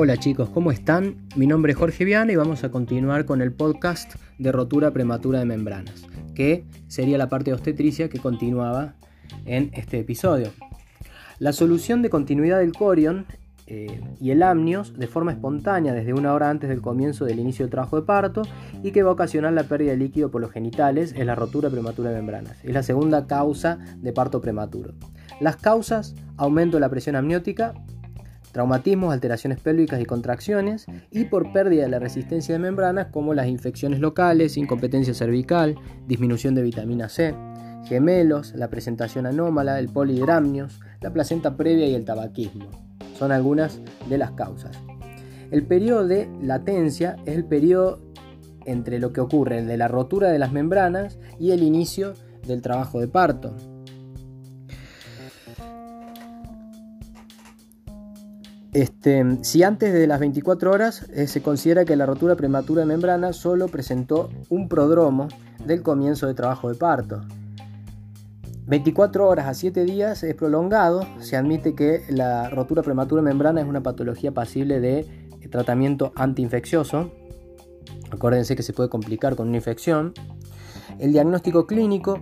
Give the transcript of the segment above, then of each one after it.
Hola chicos, ¿cómo están? Mi nombre es Jorge Viana y vamos a continuar con el podcast de rotura prematura de membranas, que sería la parte de obstetricia que continuaba en este episodio. La solución de continuidad del corion eh, y el amnios de forma espontánea desde una hora antes del comienzo del inicio del trabajo de parto y que va a ocasionar la pérdida de líquido por los genitales es la rotura prematura de membranas. Es la segunda causa de parto prematuro. Las causas, aumento de la presión amniótica, traumatismos, alteraciones pélvicas y contracciones, y por pérdida de la resistencia de membranas como las infecciones locales, incompetencia cervical, disminución de vitamina C, gemelos, la presentación anómala, el polidramnios, la placenta previa y el tabaquismo. Son algunas de las causas. El periodo de latencia es el periodo entre lo que ocurre de la rotura de las membranas y el inicio del trabajo de parto. Este, si antes de las 24 horas eh, se considera que la rotura prematura de membrana solo presentó un prodromo del comienzo de trabajo de parto. 24 horas a 7 días es prolongado, se admite que la rotura prematura de membrana es una patología pasible de tratamiento antiinfeccioso. Acuérdense que se puede complicar con una infección. El diagnóstico clínico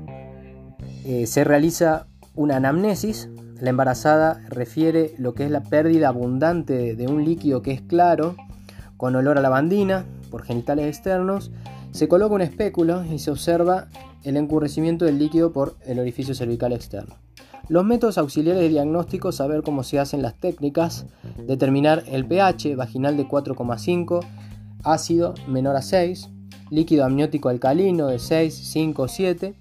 eh, se realiza una anamnesis la embarazada refiere lo que es la pérdida abundante de un líquido que es claro, con olor a lavandina, por genitales externos. Se coloca un espéculo y se observa el encurrecimiento del líquido por el orificio cervical externo. Los métodos auxiliares de diagnóstico, saber cómo se hacen las técnicas, determinar el pH vaginal de 4,5, ácido menor a 6, líquido amniótico alcalino de 6, 5, 7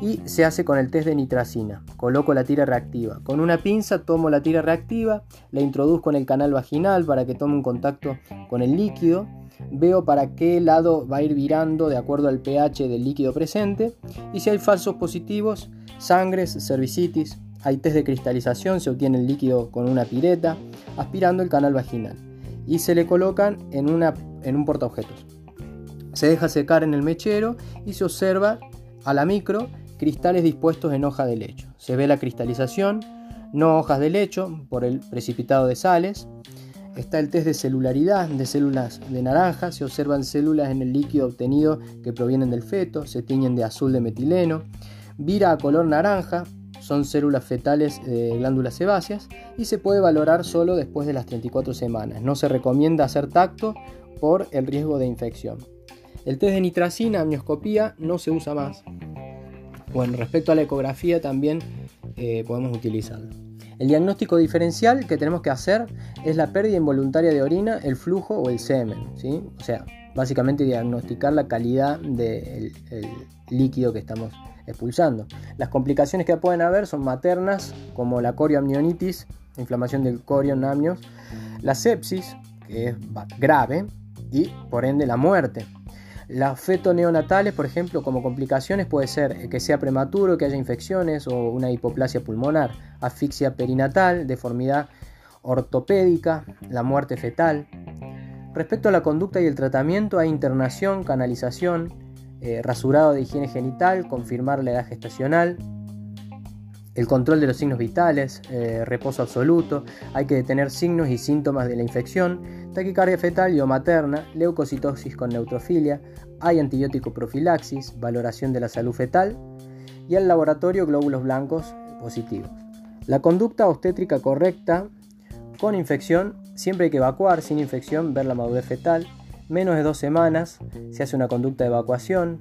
y se hace con el test de nitracina. Coloco la tira reactiva. Con una pinza tomo la tira reactiva, la introduzco en el canal vaginal para que tome un contacto con el líquido. Veo para qué lado va a ir virando de acuerdo al pH del líquido presente. Y si hay falsos positivos, sangres, cervicitis, hay test de cristalización, se obtiene el líquido con una pireta, aspirando el canal vaginal. Y se le colocan en, una, en un portaobjetos. Se deja secar en el mechero y se observa a la micro cristales dispuestos en hoja de lecho. Se ve la cristalización, no hojas de lecho por el precipitado de sales. Está el test de celularidad de células de naranja, se observan células en el líquido obtenido que provienen del feto, se tiñen de azul de metileno. Vira a color naranja, son células fetales de glándulas sebáceas y se puede valorar solo después de las 34 semanas. No se recomienda hacer tacto por el riesgo de infección. El test de nitracina, amnioscopía, no se usa más. Bueno, respecto a la ecografía también eh, podemos utilizarlo. El diagnóstico diferencial que tenemos que hacer es la pérdida involuntaria de orina, el flujo o el semen. ¿sí? O sea, básicamente diagnosticar la calidad del líquido que estamos expulsando. Las complicaciones que pueden haber son maternas, como la corioamnionitis, inflamación del corion amnios, la sepsis, que es grave, y por ende la muerte. Las feto-neonatales, por ejemplo, como complicaciones puede ser que sea prematuro, que haya infecciones o una hipoplasia pulmonar, asfixia perinatal, deformidad ortopédica, la muerte fetal. Respecto a la conducta y el tratamiento, hay internación, canalización, eh, rasurado de higiene genital, confirmar la edad gestacional, el control de los signos vitales, eh, reposo absoluto, hay que detener signos y síntomas de la infección, taquicardia fetal y o materna, leucocitosis con neutrofilia, hay antibiótico profilaxis, valoración de la salud fetal y al laboratorio glóbulos blancos positivos. La conducta obstétrica correcta con infección, siempre hay que evacuar, sin infección, ver la madurez fetal, menos de dos semanas, se hace una conducta de evacuación,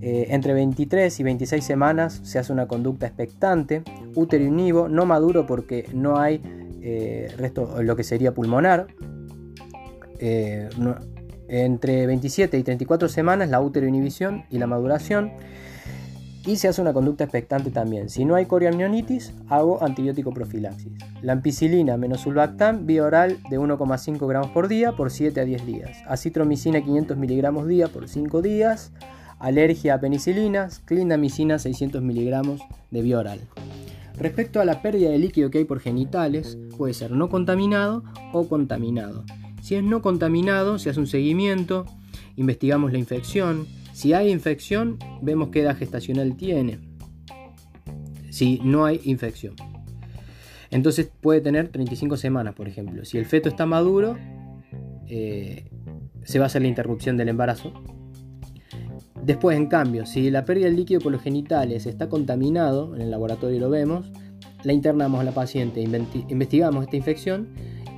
eh, entre 23 y 26 semanas se hace una conducta expectante, útero inivo, no maduro porque no hay eh, resto, lo que sería pulmonar. Eh, entre 27 y 34 semanas la útero inhibición y la maduración. Y se hace una conducta expectante también. Si no hay coriamnionitis, hago antibiótico profilaxis. La ampicilina menos sulbactam, vía oral de 1,5 gramos por día por 7 a 10 días. Acitromicina 500 miligramos día por 5 días alergia a penicilinas, clindamicina 600 miligramos de vía oral. Respecto a la pérdida de líquido que hay por genitales, puede ser no contaminado o contaminado. Si es no contaminado, se hace un seguimiento, investigamos la infección. Si hay infección, vemos qué edad gestacional tiene. Si no hay infección. Entonces puede tener 35 semanas, por ejemplo. Si el feto está maduro, eh, se va a hacer la interrupción del embarazo. Después, en cambio, si la pérdida del líquido por los genitales está contaminado, en el laboratorio lo vemos, la internamos a la paciente, investigamos esta infección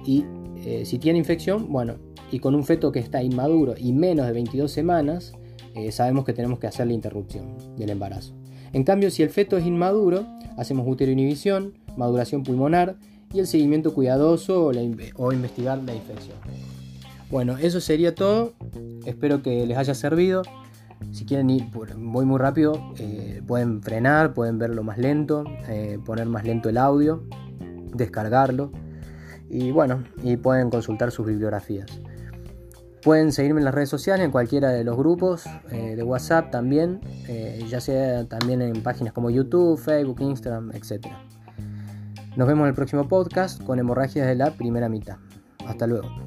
y eh, si tiene infección, bueno, y con un feto que está inmaduro y menos de 22 semanas, eh, sabemos que tenemos que hacer la interrupción del embarazo. En cambio, si el feto es inmaduro, hacemos uteroinhibición, maduración pulmonar y el seguimiento cuidadoso o, investigar la infección. Bueno, eso sería todo. Espero que les haya servido. Si quieren ir, voy muy rápido, eh, pueden frenar, pueden verlo más lento, eh, poner más lento el audio, descargarlo y bueno, y pueden consultar sus bibliografías. Pueden seguirme en las redes sociales, en cualquiera de los grupos eh, de WhatsApp también, ya sea también en páginas como YouTube, Facebook, Instagram, etc. Nos vemos en el próximo podcast con hemorragias de la primera mitad. Hasta luego.